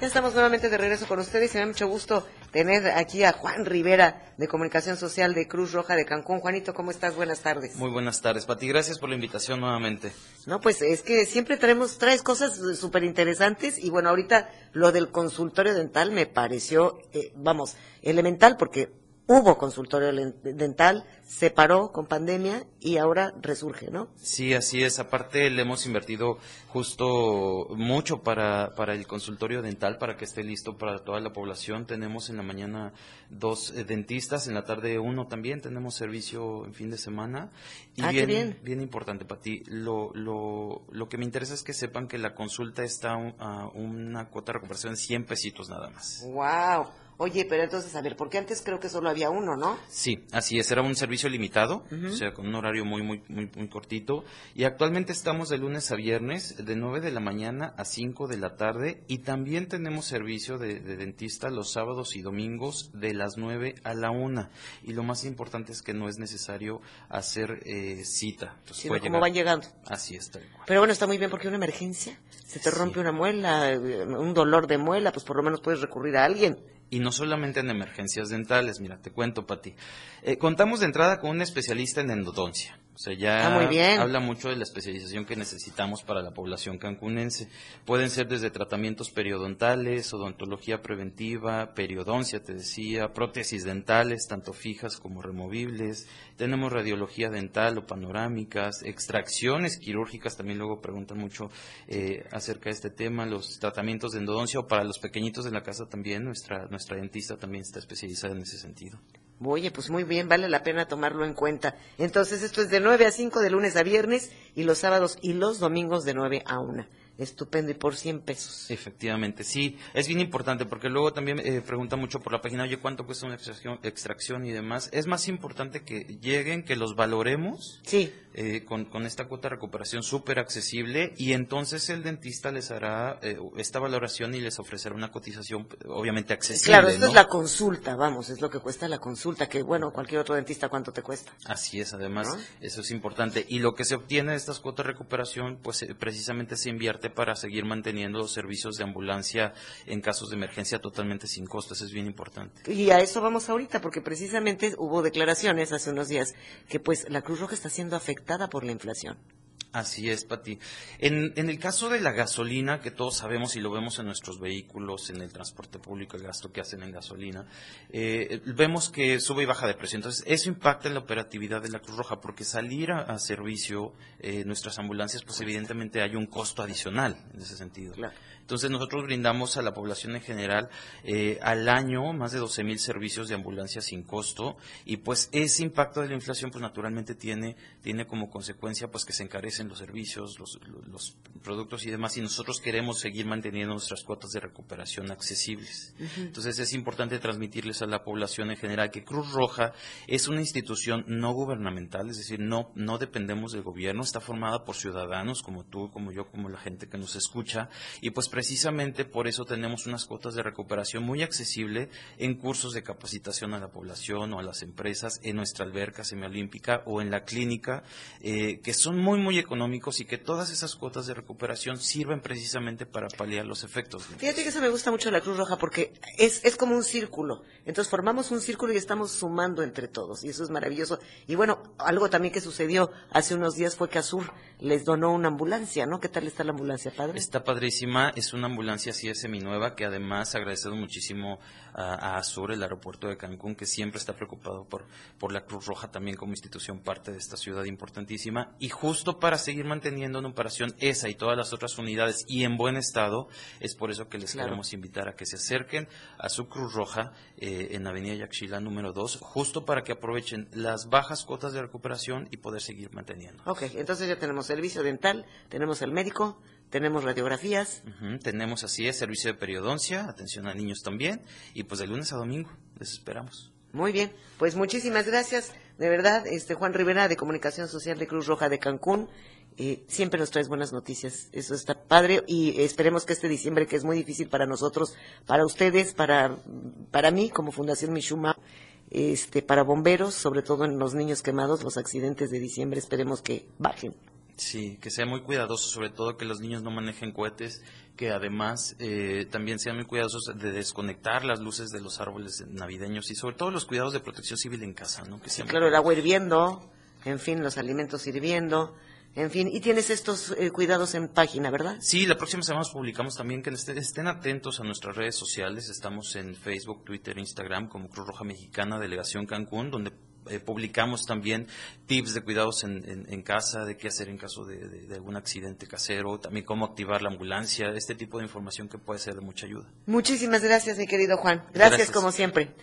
Ya estamos nuevamente de regreso con ustedes y me da mucho gusto tener aquí a Juan Rivera de Comunicación Social de Cruz Roja de Cancún. Juanito, ¿cómo estás? Buenas tardes. Muy buenas tardes, Pati. Gracias por la invitación nuevamente. No, pues es que siempre traemos, traes cosas súper interesantes y bueno, ahorita lo del consultorio dental me pareció, eh, vamos, elemental porque hubo consultorio dental, se paró con pandemia y ahora resurge, ¿no? Sí, así es. Aparte, le hemos invertido justo mucho para, para el consultorio dental, para que esté listo para toda la población. Tenemos en la mañana dos eh, dentistas, en la tarde uno también. Tenemos servicio en fin de semana. Y ah, bien, bien. importante para ti. Lo, lo, lo que me interesa es que sepan que la consulta está a una cuota de recuperación de 100 pesitos nada más. ¡Wow! Oye, pero entonces, a ver, porque antes creo que solo había uno, ¿no? Sí, así es, era un servicio limitado, o sea, con un horario muy, muy, muy, muy cortito. Y actualmente estamos de lunes a viernes, de 9 de la mañana a 5 de la tarde. Y también tenemos servicio de, dentista los sábados y domingos de las 9 a la 1. Y lo más importante es que no es necesario hacer eh, cita. Entonces, sí, como van llegando. Así está. Pero bueno, está muy bien porque una emergencia, se te rompe una muela, un dolor de muela, pues por lo menos puedes recurrir a alguien y no solamente en emergencias dentales. Mira, te cuento, Pati. Eh, contamos de entrada con un especialista en endodoncia. O sea, ya ah, habla mucho de la especialización que necesitamos para la población cancunense. Pueden ser desde tratamientos periodontales, odontología preventiva, periodoncia, te decía, prótesis dentales, tanto fijas como removibles. Tenemos radiología dental o panorámicas, extracciones quirúrgicas, también luego preguntan mucho eh, acerca de este tema, los tratamientos de endodoncia o para los pequeñitos de la casa también, nuestra, nuestra dentista también está especializada en ese sentido. Oye, pues muy bien, vale la pena tomarlo en cuenta. Entonces, esto es de 9 a 5 de lunes a viernes y los sábados y los domingos de 9 a 1. Estupendo, y por 100 pesos. Efectivamente, sí, es bien importante porque luego también eh, pregunta mucho por la página, oye, ¿cuánto cuesta una extracción, extracción y demás? Es más importante que lleguen, que los valoremos. Sí eh, con, con, esta cuota de recuperación súper accesible y entonces el dentista les hará eh, esta valoración y les ofrecerá una cotización obviamente accesible. Claro, esto es la consulta, vamos, es lo que cuesta la consulta, que bueno, cualquier otro dentista, ¿cuánto te cuesta? Así es, además, eso es importante. Y lo que se obtiene de estas cuotas de recuperación, pues eh, precisamente se invierte para seguir manteniendo los servicios de ambulancia en casos de emergencia totalmente sin costos, es bien importante. Y a eso vamos ahorita, porque precisamente hubo declaraciones hace unos días que pues la Cruz Roja está siendo afectada por la inflación. Así es, Pati. En, en, el caso de la gasolina, que todos sabemos y lo vemos en nuestros vehículos, en el transporte público, el gasto que hacen en gasolina, eh, vemos que sube y baja de precio. Entonces, eso impacta en la operatividad de la Cruz Roja, porque salir a, servicio eh, nuestras ambulancias, pues evidentemente hay un costo adicional en ese sentido. Entonces nosotros brindamos a la población en general eh, al año más de 12 mil servicios de ambulancia sin costo y pues ese impacto de la inflación pues naturalmente tiene, tiene como consecuencia pues que se encarecen los servicios, los, los productos y demás y nosotros queremos seguir manteniendo nuestras cuotas de recuperación accesibles. Entonces es importante transmitirles a la población en general que Cruz Roja es una institución no gubernamental, es decir, no, no dependemos del gobierno, está formada por ciudadanos como tú, como yo, como la gente que nos escucha y pues precisamente por eso tenemos unas cuotas de recuperación muy accesible en cursos de capacitación a la población o a las empresas, en nuestra alberca semiolímpica o en la clínica, eh, que son muy, muy económicos y que todas esas cuotas de recuperación sirven precisamente para paliar los efectos. Fíjate que eso me gusta mucho de la Cruz Roja porque es, es como un círculo. Entonces formamos un círculo y estamos sumando entre todos y eso es maravilloso. Y bueno, algo también que sucedió hace unos días fue que Azur les donó una ambulancia, ¿no? ¿Qué tal está la ambulancia, padre? Está padrísima, es una ambulancia así es seminueva que además agradecido muchísimo a, Azur, el aeropuerto de Cancún, que siempre está preocupado por, por la Cruz Roja también como institución parte de esta ciudad importantísima. Y justo para seguir manteniendo en operación esa y todas las otras unidades y en buen estado, es por eso que les queremos invitar a que se acerquen a su Cruz Roja eh, en Avenida Yaxchila número 2, justo para que aprovechen las bajas cuotas de recuperación y poder seguir manteniendo. Ok, entonces ya tenemos servicio dental, tenemos el médico, tenemos radiografías. tenemos así es, servicio de periodoncia, atención a niños también, y pues de lunes a domingo, les esperamos. Muy bien, pues muchísimas gracias, de verdad, este Juan Rivera de Comunicación Social de Cruz Roja de Cancún. Eh, siempre nos traes buenas noticias, eso está padre y esperemos que este diciembre, que es muy difícil para nosotros, para ustedes, para, para mí como Fundación Mishuma, este, para bomberos, sobre todo en los niños quemados, los accidentes de diciembre, esperemos que bajen. Sí, que sea muy cuidadoso, sobre todo que los niños no manejen cohetes, que además eh, también sean muy cuidadosos de desconectar las luces de los árboles navideños y sobre todo los cuidados de protección civil en casa, ¿no? Que sí, claro, el agua hirviendo, en fin, los alimentos hirviendo. En fin, y tienes estos eh, cuidados en página, ¿verdad? Sí, la próxima semana publicamos también que estén atentos a nuestras redes sociales. Estamos en Facebook, Twitter, Instagram como Cruz Roja Mexicana, Delegación Cancún, donde eh, publicamos también tips de cuidados en, casa, de qué hacer en caso de, algún accidente casero, también cómo activar la ambulancia, este tipo de información que puede ser de mucha ayuda. Muchísimas gracias, mi querido Juan. gracias. como siempre.